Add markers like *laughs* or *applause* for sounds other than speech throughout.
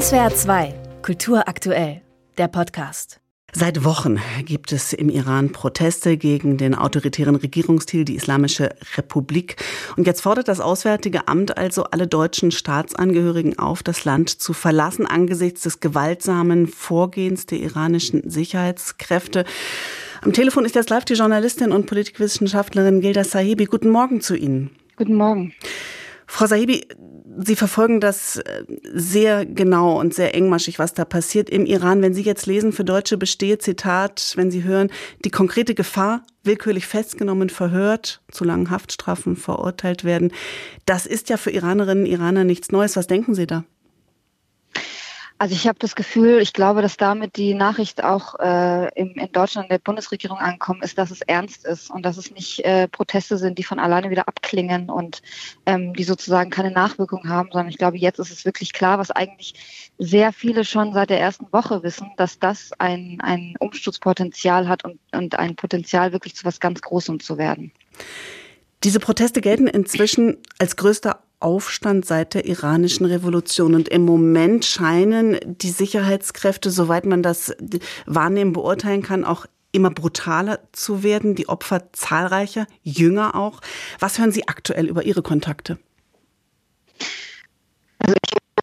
SWR 2, Kultur aktuell, der Podcast. Seit Wochen gibt es im Iran Proteste gegen den autoritären Regierungsstil, die Islamische Republik. Und jetzt fordert das Auswärtige Amt also alle deutschen Staatsangehörigen auf, das Land zu verlassen angesichts des gewaltsamen Vorgehens der iranischen Sicherheitskräfte. Am Telefon ist jetzt live die Journalistin und Politikwissenschaftlerin Gilda Sahibi. Guten Morgen zu Ihnen. Guten Morgen. Frau Sahibi, Sie verfolgen das äh, sehr genau und sehr engmaschig, was da passiert im Iran. Wenn Sie jetzt lesen, für Deutsche bestehe, Zitat, wenn Sie hören, die konkrete Gefahr, willkürlich festgenommen, verhört, zu langen Haftstrafen verurteilt werden, das ist ja für Iranerinnen und Iraner nichts Neues. Was denken Sie da? Also ich habe das Gefühl, ich glaube, dass damit die Nachricht auch äh, im, in Deutschland in der Bundesregierung ankommen ist, dass es ernst ist und dass es nicht äh, Proteste sind, die von alleine wieder abklingen und ähm, die sozusagen keine Nachwirkung haben, sondern ich glaube, jetzt ist es wirklich klar, was eigentlich sehr viele schon seit der ersten Woche wissen, dass das ein, ein Umsturzpotenzial hat und, und ein Potenzial wirklich zu was ganz Großem zu werden. Diese Proteste gelten inzwischen als größter Aufstand seit der iranischen Revolution. Und im Moment scheinen die Sicherheitskräfte, soweit man das wahrnehmen, beurteilen kann, auch immer brutaler zu werden, die Opfer zahlreicher, jünger auch. Was hören Sie aktuell über Ihre Kontakte?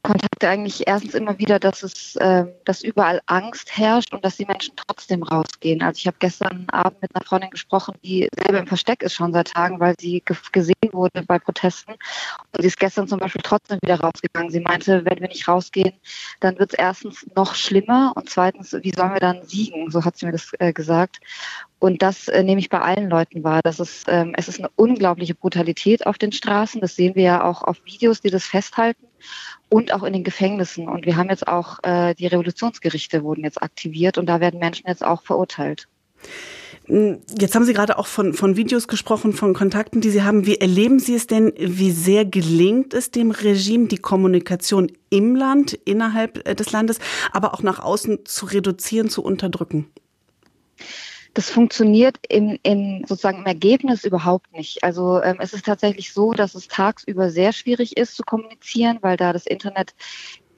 Kontakte eigentlich erstens immer wieder, dass es, äh, dass überall Angst herrscht und dass die Menschen trotzdem rausgehen. Also ich habe gestern Abend mit einer Freundin gesprochen, die selber im Versteck ist schon seit Tagen, weil sie gesehen wurde bei Protesten. Und sie ist gestern zum Beispiel trotzdem wieder rausgegangen. Sie meinte, wenn wir nicht rausgehen, dann wird es erstens noch schlimmer und zweitens, wie sollen wir dann siegen? So hat sie mir das äh, gesagt. Und das äh, nehme ich bei allen Leuten wahr. Das ist, ähm, es ist eine unglaubliche Brutalität auf den Straßen. Das sehen wir ja auch auf Videos, die das festhalten und auch in den Gefängnissen. Und wir haben jetzt auch äh, die Revolutionsgerichte wurden jetzt aktiviert und da werden Menschen jetzt auch verurteilt. Hm, jetzt haben Sie gerade auch von, von Videos gesprochen, von Kontakten, die Sie haben. Wie erleben Sie es denn? Wie sehr gelingt es dem Regime, die Kommunikation im Land, innerhalb äh, des Landes, aber auch nach außen zu reduzieren, zu unterdrücken? Das funktioniert im, im sozusagen im Ergebnis überhaupt nicht. Also ähm, es ist tatsächlich so, dass es tagsüber sehr schwierig ist zu kommunizieren, weil da das Internet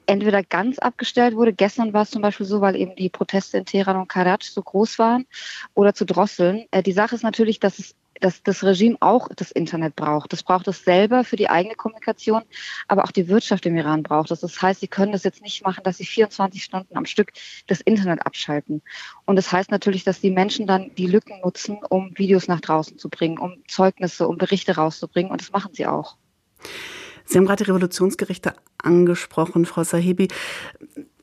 entweder ganz abgestellt wurde. Gestern war es zum Beispiel so, weil eben die Proteste in Teheran und Karaj so groß waren oder zu drosseln. Äh, die Sache ist natürlich, dass es dass das Regime auch das Internet braucht. Das braucht es selber für die eigene Kommunikation, aber auch die Wirtschaft im Iran braucht es. Das heißt, sie können das jetzt nicht machen, dass sie 24 Stunden am Stück das Internet abschalten. Und das heißt natürlich, dass die Menschen dann die Lücken nutzen, um Videos nach draußen zu bringen, um Zeugnisse, um Berichte rauszubringen. Und das machen sie auch. Sie haben gerade die Revolutionsgerichte angesprochen, Frau Sahibi.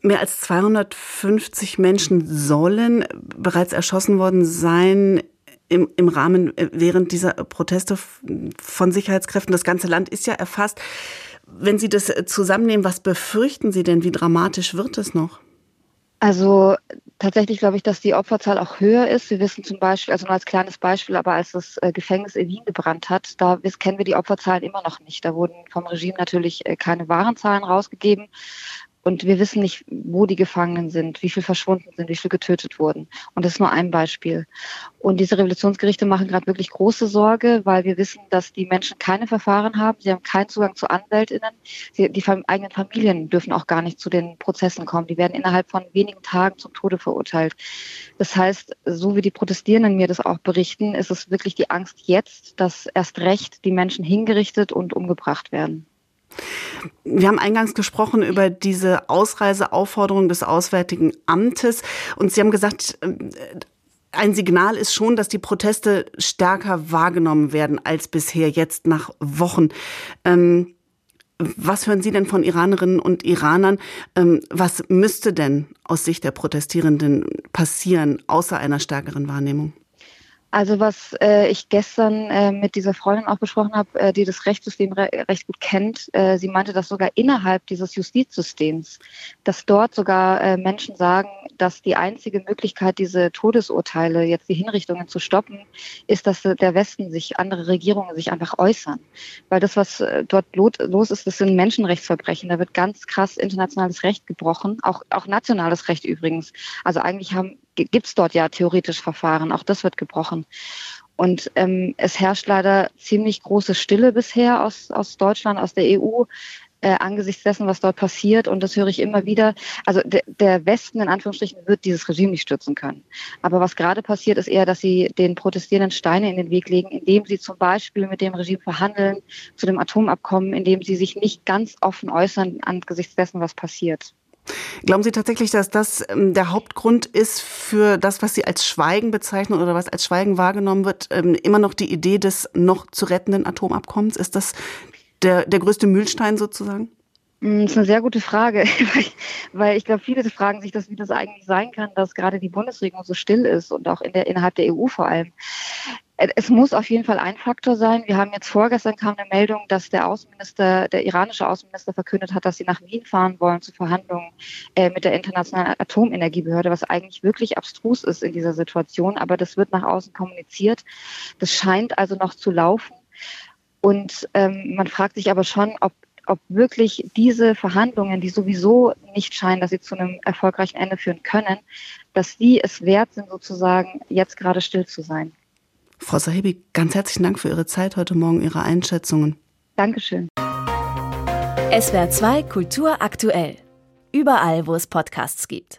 Mehr als 250 Menschen sollen bereits erschossen worden sein im, im Rahmen äh, während dieser Proteste von Sicherheitskräften. Das ganze Land ist ja erfasst. Wenn Sie das äh, zusammennehmen, was befürchten Sie denn? Wie dramatisch wird es noch? Also tatsächlich glaube ich, dass die Opferzahl auch höher ist. Wir wissen zum Beispiel, also nur als kleines Beispiel, aber als das äh, Gefängnis in Wien gebrannt hat, da kennen wir die Opferzahlen immer noch nicht. Da wurden vom Regime natürlich keine wahren Zahlen rausgegeben. Und wir wissen nicht, wo die Gefangenen sind, wie viel verschwunden sind, wie viel getötet wurden. Und das ist nur ein Beispiel. Und diese Revolutionsgerichte machen gerade wirklich große Sorge, weil wir wissen, dass die Menschen keine Verfahren haben. Sie haben keinen Zugang zu Anwältinnen. Sie, die eigenen Familien dürfen auch gar nicht zu den Prozessen kommen. Die werden innerhalb von wenigen Tagen zum Tode verurteilt. Das heißt, so wie die Protestierenden mir das auch berichten, ist es wirklich die Angst jetzt, dass erst recht die Menschen hingerichtet und umgebracht werden. Wir haben eingangs gesprochen über diese Ausreiseaufforderung des Auswärtigen Amtes und Sie haben gesagt, äh, ein Signal ist schon, dass die Proteste stärker wahrgenommen werden als bisher jetzt nach Wochen. Ähm, was hören Sie denn von Iranerinnen und Iranern? Ähm, was müsste denn aus Sicht der Protestierenden passieren, außer einer stärkeren Wahrnehmung? Also was äh, ich gestern äh, mit dieser Freundin auch besprochen habe, äh, die das Rechtssystem re recht gut kennt, äh, sie meinte, dass sogar innerhalb dieses Justizsystems, dass dort sogar äh, Menschen sagen, dass die einzige Möglichkeit, diese Todesurteile, jetzt die Hinrichtungen zu stoppen, ist, dass der Westen sich, andere Regierungen sich einfach äußern. Weil das, was äh, dort los ist, das sind Menschenrechtsverbrechen. Da wird ganz krass internationales Recht gebrochen, auch, auch nationales Recht übrigens. Also eigentlich haben gibt es dort ja theoretisch Verfahren. Auch das wird gebrochen. Und ähm, es herrscht leider ziemlich große Stille bisher aus, aus Deutschland, aus der EU. äh, angesichts dessen, was dort passiert. Und das höre ich immer wieder. Also de, der Westen in Anführungsstrichen wird dieses Regime nicht stürzen können. Aber was gerade passiert, ist eher, dass sie den Protestierenden Steine in den Weg legen, indem sie zum Beispiel mit dem Regime verhandeln zu dem Atomabkommen, indem sie sich nicht ganz offen äußern angesichts dessen, was passiert. Glauben Sie tatsächlich, dass das ähm, der Hauptgrund ist für das, was Sie als Schweigen bezeichnen oder was als Schweigen wahrgenommen wird, ähm, immer noch die Idee des noch zu rettenden Atomabkommens? Ist das der, der größte Mühlstein sozusagen? Mm, das ist eine sehr gute Frage, *laughs* weil ich glaube, viele fragen sich, dass, wie das eigentlich sein kann, dass gerade die Bundesregierung so still ist und auch in der, innerhalb der EU vor allem. Äh, es muss auf jeden Fall ein Faktor sein. Wir haben jetzt vorgestern kam eine Meldung, dass der Außenminister, der iranische Außenminister verkündet hat, dass sie nach Wien fahren wollen zu Verhandlungen äh, mit der Internationalen Atomenergiebehörde, was eigentlich wirklich abstrus ist in dieser Situation. Aber das wird nach außen kommuniziert. Das scheint also noch zu laufen. Und ähm, man fragt sich aber schon, ob ob wirklich diese Verhandlungen, die sowieso nicht scheinen, dass sie zu einem erfolgreichen Ende führen können, dass die es wert sind, sozusagen jetzt gerade still zu sein. Frau Sahibi, ganz herzlichen Dank für Ihre Zeit heute Morgen, Ihre Einschätzungen. Dankeschön. SWR 2 Kultur aktuell. Überall, wo es Podcasts gibt.